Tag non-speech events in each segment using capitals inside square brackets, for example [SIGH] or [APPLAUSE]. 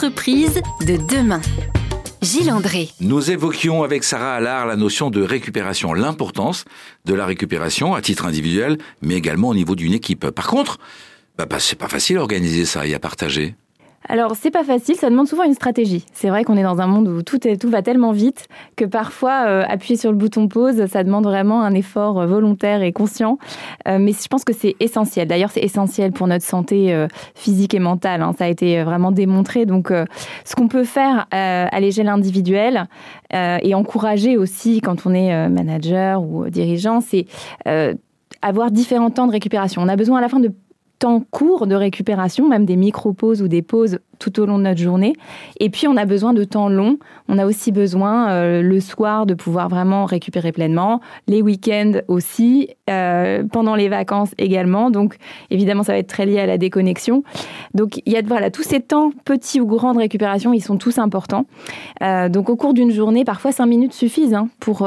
De demain. Gilles André. Nous évoquions avec Sarah Allard la notion de récupération, l'importance de la récupération à titre individuel, mais également au niveau d'une équipe. Par contre, bah, bah, c'est pas facile à organiser ça et à partager. Alors, c'est pas facile, ça demande souvent une stratégie. C'est vrai qu'on est dans un monde où tout, tout va tellement vite que parfois, euh, appuyer sur le bouton pause, ça demande vraiment un effort euh, volontaire et conscient. Euh, mais je pense que c'est essentiel. D'ailleurs, c'est essentiel pour notre santé physique et mentale. Hein. Ça a été vraiment démontré. Donc, ce qu'on peut faire à l'échelle individuelle et encourager aussi quand on est manager ou dirigeant, c'est avoir différents temps de récupération. On a besoin à la fin de temps court de récupération, même des micro-pauses ou des pauses tout au long de notre journée. Et puis, on a besoin de temps long. On a aussi besoin euh, le soir de pouvoir vraiment récupérer pleinement, les week-ends aussi, euh, pendant les vacances également. Donc, évidemment, ça va être très lié à la déconnexion. Donc, il y a voilà, tous ces temps, petits ou grands de récupération, ils sont tous importants. Euh, donc, au cours d'une journée, parfois 5 minutes suffisent hein, pour,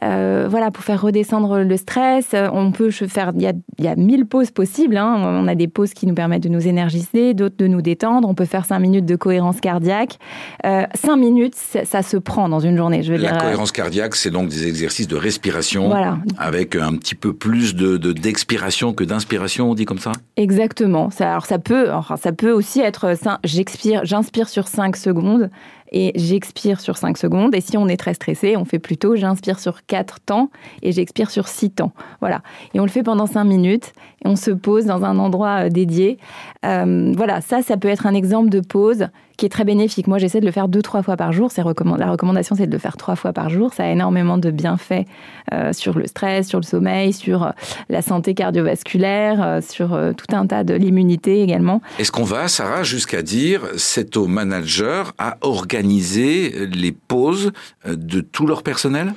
voilà, pour faire redescendre le stress. On peut faire, il y a, y a 1000 pauses possibles. Hein. On a des pauses qui nous permettent de nous énergiser, d'autres de nous détendre. On peut faire 5 minutes de cohérence cardiaque. Euh, 5 minutes, ça se prend dans une journée. Je veux la dire. Euh, cohérence cardiaque, c'est donc des exercices de respiration voilà. avec un petit peu plus de d'expiration que d'inspiration, on dit comme ça? Exactement. Ça, alors ça peut, ça peut aussi être, j'expire, j'inspire sur 5 secondes et j'expire sur 5 secondes. Et si on est très stressé, on fait plutôt j'inspire sur 4 temps et j'expire sur 6 temps. Voilà. Et on le fait pendant 5 minutes et on se pose dans un endroit euh, dédié. Euh, voilà, ça, ça peut être un exemple de pause qui est très bénéfique. Moi, j'essaie de le faire deux, trois fois par jour. La recommandation, c'est de le faire trois fois par jour. Ça a énormément de bienfaits euh, sur le stress, sur le sommeil, sur euh, la santé cardiovasculaire, euh, sur tout un tas de l'immunité également. Est-ce qu'on va, Sarah, jusqu'à dire c'est au manager à organiser les pauses de tout leur personnel?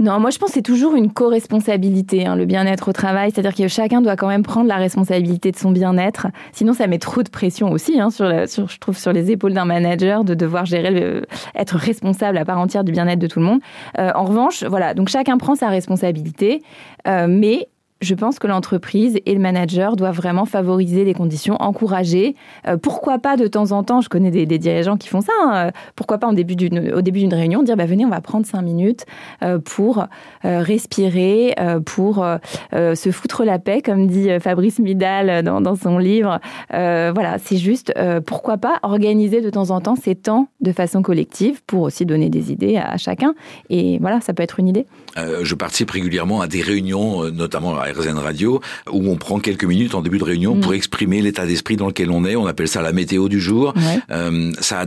Non, moi je pense que c'est toujours une co-responsabilité, hein, le bien-être au travail. C'est-à-dire que chacun doit quand même prendre la responsabilité de son bien-être. Sinon, ça met trop de pression aussi, hein, sur, la, sur je trouve, sur les épaules d'un manager de devoir gérer, le, être responsable à part entière du bien-être de tout le monde. Euh, en revanche, voilà, donc chacun prend sa responsabilité, euh, mais je pense que l'entreprise et le manager doivent vraiment favoriser les conditions, encourager. Euh, pourquoi pas de temps en temps, je connais des, dirigeants qui font ça, hein, pourquoi pas au début d'une réunion dire bah, venez, on va prendre cinq minutes euh, pour euh, respirer, euh, pour euh, se foutre la paix, comme dit Fabrice Midal dans, son livre. voilà, c'est juste pourquoi pas organiser de temps en temps ces temps de façon collective pour aussi donner des idées à, à chacun. Et voilà, ça peut être une idée. je participe régulièrement à des réunions, notamment à RZN Radio, où on prend quelques minutes en début de réunion mmh. pour exprimer l'état d'esprit dans lequel on est. On appelle ça la météo du jour. Ouais. Euh, ça a,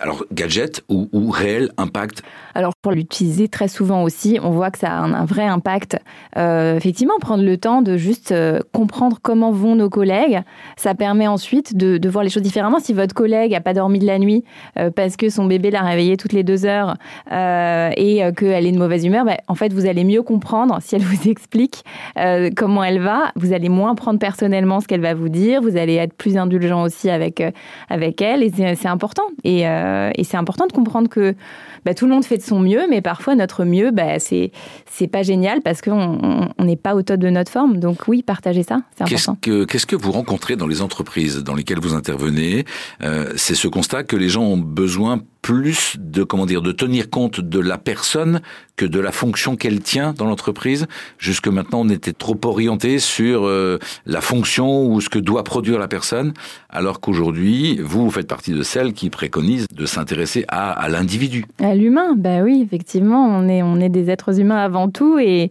alors, gadget ou, réel impact? Alors, pour l'utiliser très souvent aussi, on voit que ça a un, vrai impact. Euh, effectivement, prendre le temps de juste euh, comprendre comment vont nos collègues, ça permet ensuite de, voir les choses différemment. Si votre collègue n'a pas dormi de la nuit euh, parce que son bébé l'a réveillé toutes les deux heures et qu'elle est de mauvaise humeur, bah, en fait, vous allez mieux comprendre si elle [LAUGHS] vous explique comment elle va. Vous allez moins prendre personnellement ce qu'elle va vous dire. Vous allez être plus indulgent aussi avec, avec elle. Et c'est important. Et, euh, et c'est important de comprendre que bah, tout le monde fait de son mieux, mais parfois notre mieux, bah, c'est c'est pas génial parce qu'on n'est pas au top de notre forme. Donc oui, partagez ça, c'est important. Qu'est-ce que, qu'est-ce que vous rencontrez dans les entreprises dans lesquelles vous intervenez? Euh, C'est ce constat que les gens ont besoin plus de comment dire de tenir compte de la personne que de la fonction qu'elle tient dans l'entreprise. Jusque maintenant, on était trop orienté sur euh, la fonction ou ce que doit produire la personne, alors qu'aujourd'hui, vous, vous faites partie de celles qui préconisent de s'intéresser à, l'individu. À l'humain, bah oui, effectivement, on est on est des êtres humains avant tout et,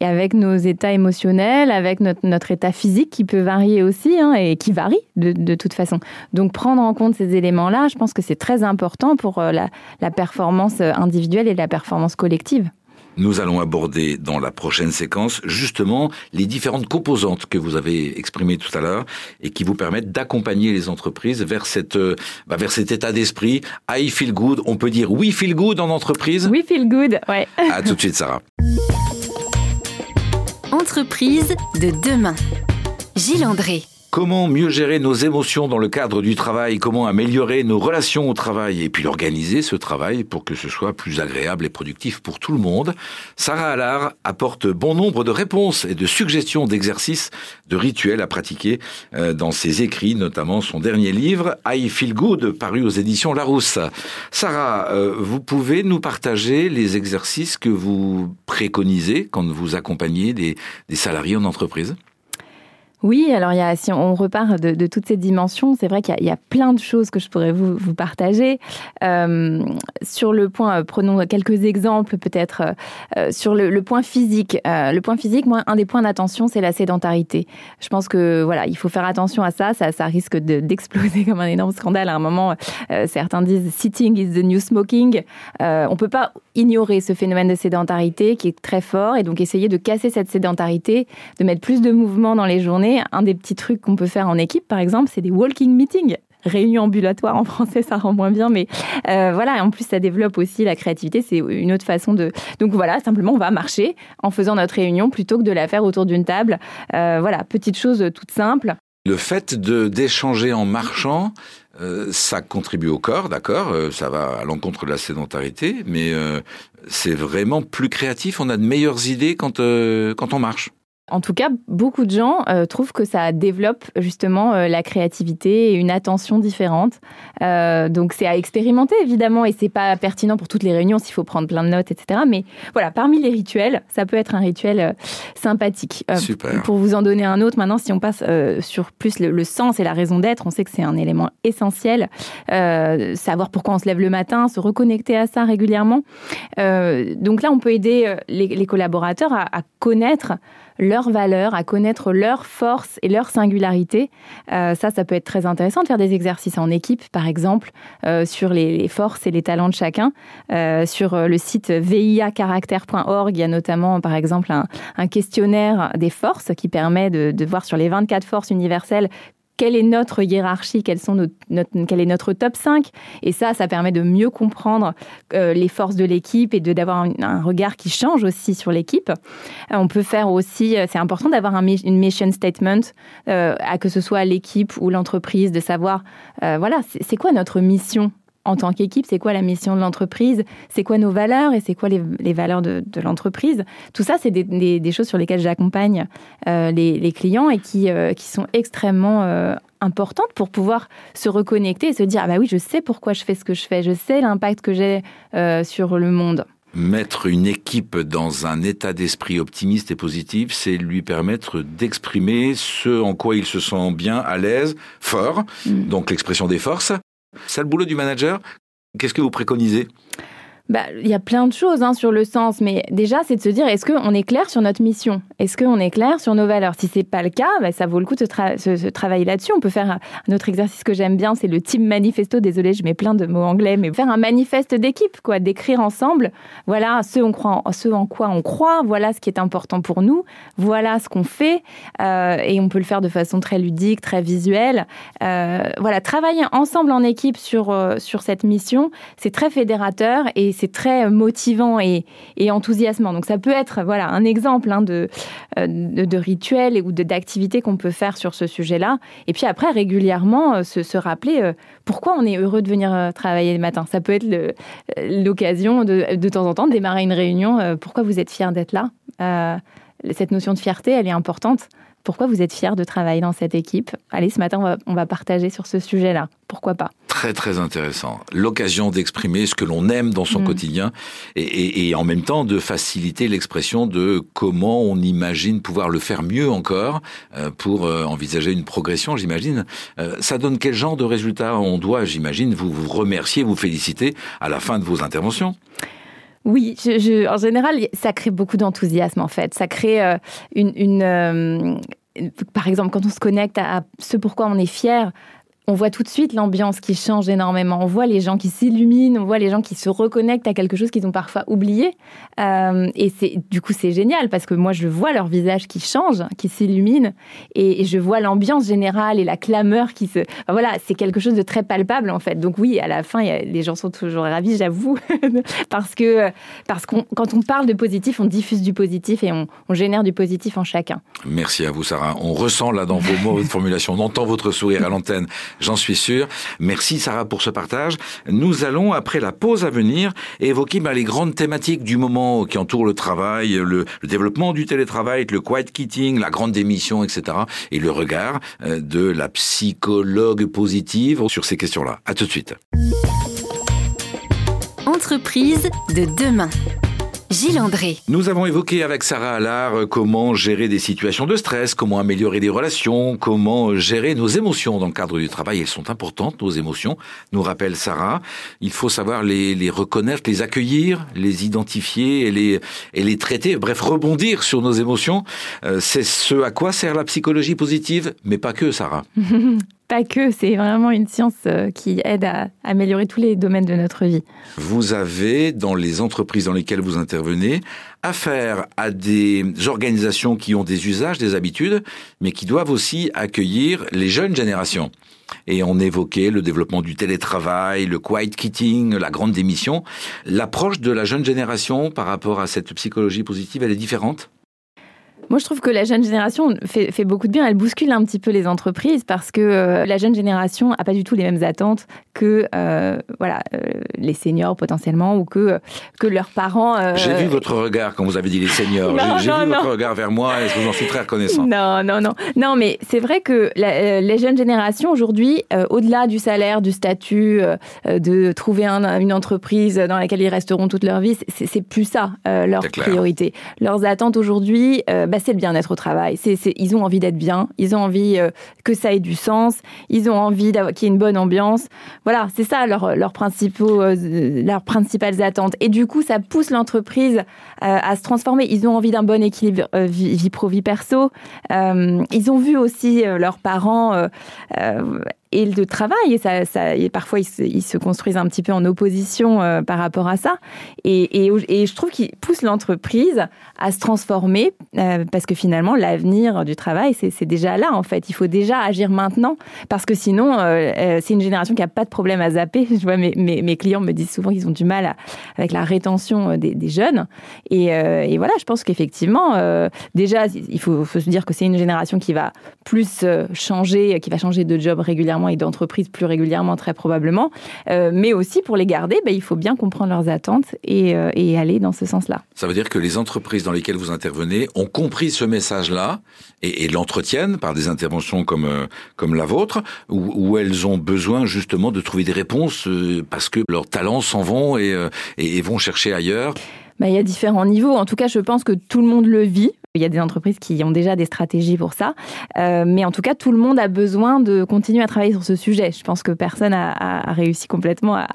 avec nos états émotionnels, avec notre, état physique qui peut varier aussi hein, et qui varie de, toute façon. Donc prendre en compte ces éléments-là, je pense que c'est très important pour la, la performance individuelle et la performance collective. Nous allons aborder dans la prochaine séquence justement les différentes composantes que vous avez exprimées tout à l'heure et qui vous permettent d'accompagner les entreprises vers cette bah, vers cet état d'esprit I feel good. On peut dire we feel good en entreprise. We feel good, ouais. À tout de suite, Sarah. Entreprise de demain. Gilles André. Comment mieux gérer nos émotions dans le cadre du travail? Comment améliorer nos relations au travail? Et puis organiser ce travail pour que ce soit plus agréable et productif pour tout le monde. Sarah Allard apporte bon nombre de réponses et de suggestions d'exercices, de rituels à pratiquer euh, dans ses écrits, notamment son dernier livre, I Feel Good, paru aux éditions Larousse. Sarah, euh, vous pouvez nous partager les exercices que vous préconisez quand vous accompagnez des, des salariés en entreprise? Oui, alors il y a, si on repart de, toutes ces dimensions, c'est vrai qu'il y, a plein de choses que je pourrais vous, partager. Euh, sur le point, euh, prenons quelques exemples peut-être. Euh, sur le, point physique, le point physique, moi, un des points d'attention, c'est la sédentarité. Je pense que voilà, il faut faire attention à ça. Ça, ça risque d'exploser [LAUGHS] comme un énorme scandale. À un moment, certains disent sitting is the new smoking. on peut pas ignorer ce phénomène de sédentarité qui est très fort et donc essayer de casser cette sédentarité, de mettre plus de mouvement dans les journées un des petits trucs qu'on peut faire en équipe, par exemple, c'est des walking meetings réunion ambulatoire en français, ça rend moins bien, mais euh, voilà. En plus, ça développe aussi la créativité. C'est une autre façon de. Donc voilà, simplement, on va marcher en faisant notre réunion plutôt que de la faire autour d'une table. Euh, voilà, petite chose toute simple. Le fait de d'échanger en marchant, euh, ça contribue au corps, d'accord Ça va à l'encontre de la sédentarité, mais c'est vraiment plus créatif. On a de meilleures idées quand quand on marche. En tout cas, beaucoup de gens euh, trouvent que ça développe justement euh, la créativité et une attention différente. Euh, donc c'est à expérimenter évidemment et c'est pas pertinent pour toutes les réunions s'il faut prendre plein de notes, etc. Mais voilà, parmi les rituels, ça peut être un rituel sympathique. Super. Pour vous en donner un autre, maintenant, si on passe sur plus le, sens et la raison d'être, on sait que c'est un élément essentiel. savoir pourquoi on se lève le matin, se reconnecter à ça régulièrement. donc là, on peut aider les, collaborateurs à, à connaître leurs valeurs, à connaître leurs forces et leurs singularités. Euh, ça, ça peut être très intéressant de faire des exercices en équipe, par exemple, euh, sur les, forces et les talents de chacun. Euh, sur le site viacaractère.org, il y a notamment, par exemple, un, questionnaire des forces qui permet de, de voir sur les 24 forces universelles quelle est notre hiérarchie, quels sont notre, quel est notre top 5. Et ça, ça permet de mieux comprendre euh, les forces de l'équipe et de d'avoir un, regard qui change aussi sur l'équipe. Euh, on peut faire aussi, euh, c'est important d'avoir un, une mission statement, à que ce soit l'équipe ou l'entreprise, de savoir, voilà, c'est quoi notre mission en tant qu'équipe, c'est quoi la mission de l'entreprise, c'est quoi nos valeurs et c'est quoi les, valeurs de, l'entreprise. Tout ça, c'est des, choses sur lesquelles j'accompagne euh, les, clients et qui, euh, qui sont extrêmement euh, importantes pour pouvoir se reconnecter et se dire, ah bah oui, je sais pourquoi je fais ce que je fais, je sais l'impact que j'ai sur le monde. Mettre une équipe dans un état d'esprit optimiste et positif, c'est lui permettre d'exprimer ce en quoi il se sent bien, à l'aise, fort, mm. donc l'expression des forces, c'est le boulot du manager. Qu'est-ce que vous préconisez? Bah, il y a plein de choses hein, sur le sens, mais déjà, c'est de se dire est-ce qu'on est clair sur notre mission? Est-ce qu'on est clair sur nos valeurs? Si c'est pas le cas, bah, ça vaut le coup de se, travailler là-dessus. On peut faire un autre exercice que j'aime bien, c'est le team manifesto. Désolé, je mets plein de mots anglais, mais faire un manifeste d'équipe, quoi, d'écrire ensemble. Voilà ce, on croit, ce en quoi on croit. Voilà ce qui est important pour nous. Voilà ce qu'on fait, euh, et on peut le faire de façon très ludique, très visuelle. Euh, voilà, travailler ensemble en équipe sur euh, sur cette mission, c'est très fédérateur et c'est très motivant et, enthousiasmant. Donc ça peut être voilà un exemple hein, de, euh, de, rituel ou d'activité qu'on peut faire sur ce sujet-là. Et puis après, régulièrement, euh, se, rappeler euh, pourquoi on est heureux de venir travailler le matin. Ça peut être l'occasion de, de temps en temps de démarrer une réunion. pourquoi vous êtes fier d'être là? Cette notion de fierté, elle est importante. Pourquoi vous êtes fier de travailler dans cette équipe? Allez, ce matin, on va, partager sur ce sujet-là. Pourquoi pas? Très, très intéressant. L'occasion d'exprimer ce que l'on aime dans son mm. quotidien et, en même temps de faciliter l'expression de comment on imagine pouvoir le faire mieux encore euh, pour euh, envisager une progression, j'imagine. Euh, ça donne quel genre de résultats On doit, j'imagine, vous, vous remercier, vous féliciter à la fin de vos interventions oui, en général, ça crée beaucoup d'enthousiasme en fait. Ça crée euh, une, euh, par exemple, quand on se connecte à, ce pourquoi on est fier, on voit tout de suite l'ambiance qui change énormément. On voit les gens qui s'illuminent, on voit les gens qui se reconnectent à quelque chose qu'ils ont parfois oublié. Euh, et c'est du coup c'est génial parce que moi je vois leur visage qui change, qui s'illumine, et, je vois l'ambiance générale et la clameur qui se. voilà, c'est quelque chose de très palpable en fait. Donc oui, à la fin, les gens sont toujours ravis, j'avoue, [LAUGHS] parce que parce quand on parle de positif, on diffuse du positif et on, on génère du positif en chacun. Merci à vous, Sarah. On ressent là dans vos mots, votre formulation, on entend votre sourire à l'antenne j'en suis sûr. Merci Sarah pour ce partage. Nous allons, après la pause à venir, évoquer bah, les grandes thématiques du moment qui entourent le travail, le, développement du télétravail, le quiet quitting, la grande démission, etc. Et le regard euh, de la psychologue positive sur ces questions-là. À tout de suite. Entreprise de demain. Gilles André. Nous avons évoqué avec Sarah Allard euh, comment gérer des situations de stress, comment améliorer des relations, comment euh, gérer nos émotions dans le cadre du travail. Elles sont importantes, nos émotions, nous rappelle Sarah. Il faut savoir les, les reconnaître, les accueillir, les identifier et les, et les traiter, bref, rebondir sur nos émotions. Euh, c'est ce à quoi sert la psychologie positive, mais pas que, Sarah. [LAUGHS] pas que, c'est vraiment une science euh, qui aide à améliorer tous les domaines de notre vie. Vous avez, dans les entreprises dans lesquelles vous intervenez, affaire à des organisations qui ont des usages, des habitudes, mais qui doivent aussi accueillir les jeunes générations. Et on évoquait le développement du télétravail, le quiet quitting, la grande démission. L'approche de la jeune génération par rapport à cette psychologie positive, elle est différente? Moi, je trouve que la jeune génération fait, fait, beaucoup de bien. Elle bouscule un petit peu les entreprises parce que euh, la jeune génération n'a pas du tout les mêmes attentes que euh, voilà euh, les seniors potentiellement ou que que leurs parents. J'ai vu votre regard quand vous avez dit les seniors. J'ai vu votre regard vers moi et je vous en suis très reconnaissant. Non, non, non, non, mais c'est vrai que les jeunes générations aujourd'hui, au-delà du salaire, du statut, de trouver une entreprise dans laquelle ils resteront toute leur vie, c'est plus ça leur priorité. Leurs attentes aujourd'hui. Bah, c'est le bien-être au travail. C'est, ils ont envie d'être bien, ils ont envie euh, que ça ait du sens, ils ont envie qu'il y ait une bonne ambiance. Voilà, c'est ça leurs leur principaux, euh, leurs principales attentes. Et du coup, ça pousse l'entreprise euh, à se transformer. Ils ont envie d'un bon équilibre vie, vie, pro vie perso. ils ont vu aussi leurs parents et de travail. Et, ça, et parfois, ils se, construisent un petit peu en opposition euh, par rapport à ça. Et, et, je trouve qu'ils poussent l'entreprise à se transformer euh, parce que finalement, l'avenir du travail, c'est déjà là, en fait. Il faut déjà agir maintenant parce que sinon, euh, c'est une génération qui n'a pas de problème à zapper. [LAUGHS] Je vois mes, mes, clients me disent souvent qu'ils ont du mal avec la rétention des, jeunes. Et, et, voilà, je pense qu'effectivement, déjà, il faut, faut se dire que c'est une génération qui va plus changer, qui va changer de job régulièrement et d'entreprises plus régulièrement, très probablement. Euh, mais aussi pour les garder, ben, il faut bien comprendre leurs attentes et, euh, et aller dans ce sens-là. Ça veut dire que les entreprises dans lesquelles vous intervenez ont compris ce message-là et, et l'entretiennent par des interventions comme, euh, comme la vôtre, où, où, elles ont besoin justement de trouver des réponses parce que leurs talents s'en vont et, et, vont chercher ailleurs. Ben, il y a différents niveaux. En tout cas, je pense que tout le monde le vit. Il y a des entreprises qui ont déjà des stratégies pour ça. Euh, mais en tout cas, tout le monde a besoin de continuer à travailler sur ce sujet. Je pense que personne a, a réussi complètement à,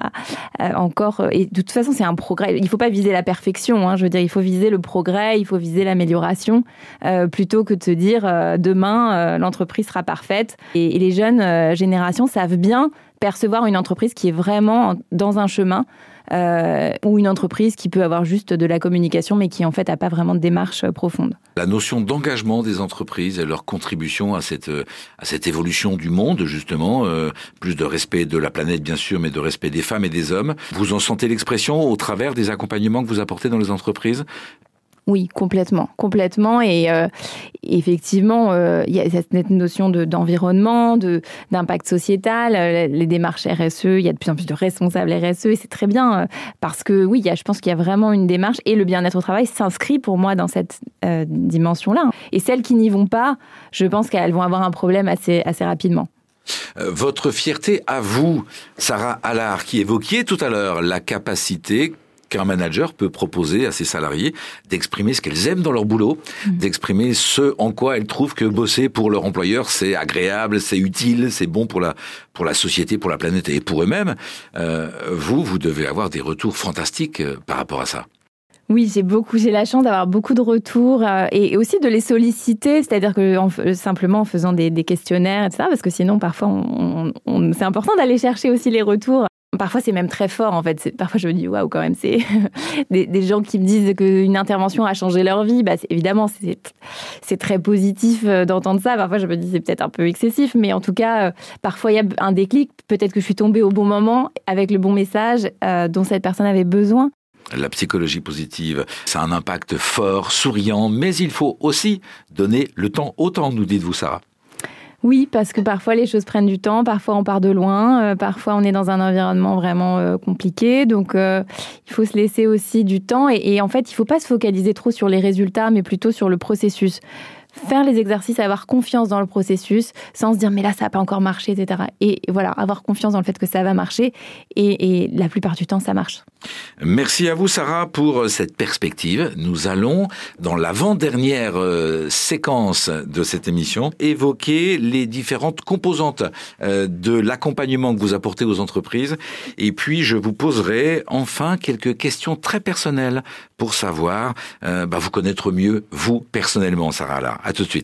à, encore. Et de toute façon, c'est un progrès. Il ne faut pas viser la perfection. Hein. Je veux dire, il faut viser le progrès, il faut viser l'amélioration, euh, plutôt que de se dire euh, demain, euh, l'entreprise sera parfaite. Et, et les jeunes euh, générations savent bien percevoir une entreprise qui est vraiment dans un chemin euh, ou une entreprise qui peut avoir juste de la communication mais qui en fait n'a pas vraiment de démarche euh, profonde. La notion d'engagement des entreprises et leur contribution à cette, à cette évolution du monde justement, euh, plus de respect de la planète bien sûr, mais de respect des femmes et des hommes. Vous en sentez l'expression au travers des accompagnements que vous apportez dans les entreprises? Oui, complètement, complètement. Et euh, effectivement, euh, il y a cette notion d'environnement, de, d'impact sociétal, euh, les démarches RSE. Il y a de plus en plus de responsables RSE, et c'est très bien euh, parce que oui, y a, je pense qu'il y a vraiment une démarche et le bien-être au travail s'inscrit pour moi dans cette euh, dimension-là. Et celles qui n'y vont pas, je pense qu'elles vont avoir un problème assez assez rapidement. Votre fierté à vous, Sarah Allard, qui évoquiez tout à l'heure la capacité qu'un manager peut proposer à ses salariés d'exprimer ce qu'elles aiment dans leur boulot, mmh. d'exprimer ce en quoi elles trouvent que bosser pour leur employeur c'est agréable, c'est utile, c'est bon pour la pour la société, pour la planète et pour eux-mêmes. Euh, vous, vous devez avoir des retours fantastiques euh, par rapport à ça. Oui, j'ai beaucoup, j'ai la chance d'avoir beaucoup de retours euh, et, aussi de les solliciter, c'est-à-dire que en, simplement en faisant des, questionnaires, etc. Parce que sinon, parfois, on, c'est important d'aller chercher aussi les retours. Parfois, c'est même très fort, en fait. Parfois, je me dis, waouh, quand même, c'est [LAUGHS] des, gens qui me disent qu'une intervention a changé leur vie. Bah, évidemment, c'est très positif euh, d'entendre ça. Parfois, je me dis, c'est peut-être un peu excessif, mais en tout cas, euh, parfois, il y a un déclic. Peut-être que je suis tombée au bon moment avec le bon message dont cette personne avait besoin. La psychologie positive, ça a un impact fort, souriant, mais il faut aussi donner le temps au temps, nous dites-vous, Sarah. Oui, parce que parfois les choses prennent du temps, parfois on part de loin, euh, parfois on est dans un environnement vraiment euh, compliqué, donc euh, il faut se laisser aussi du temps. Et, et en fait il ne faut pas se focaliser trop sur les résultats, mais plutôt sur le processus faire les exercices, avoir confiance dans le processus, sans se dire mais là ça n'a pas encore marché, etc. Et voilà, avoir confiance dans le fait que ça va marcher. Et, la plupart du temps, ça marche. Merci à vous, Sarah, pour cette perspective. Nous allons, dans l'avant-dernière euh, séquence de cette émission, évoquer les différentes composantes euh, de l'accompagnement que vous apportez aux entreprises. Et puis, je vous poserai enfin quelques questions très personnelles pour savoir, euh, bah, vous connaître mieux, vous, personnellement, Sarah. Là. À tout de suite.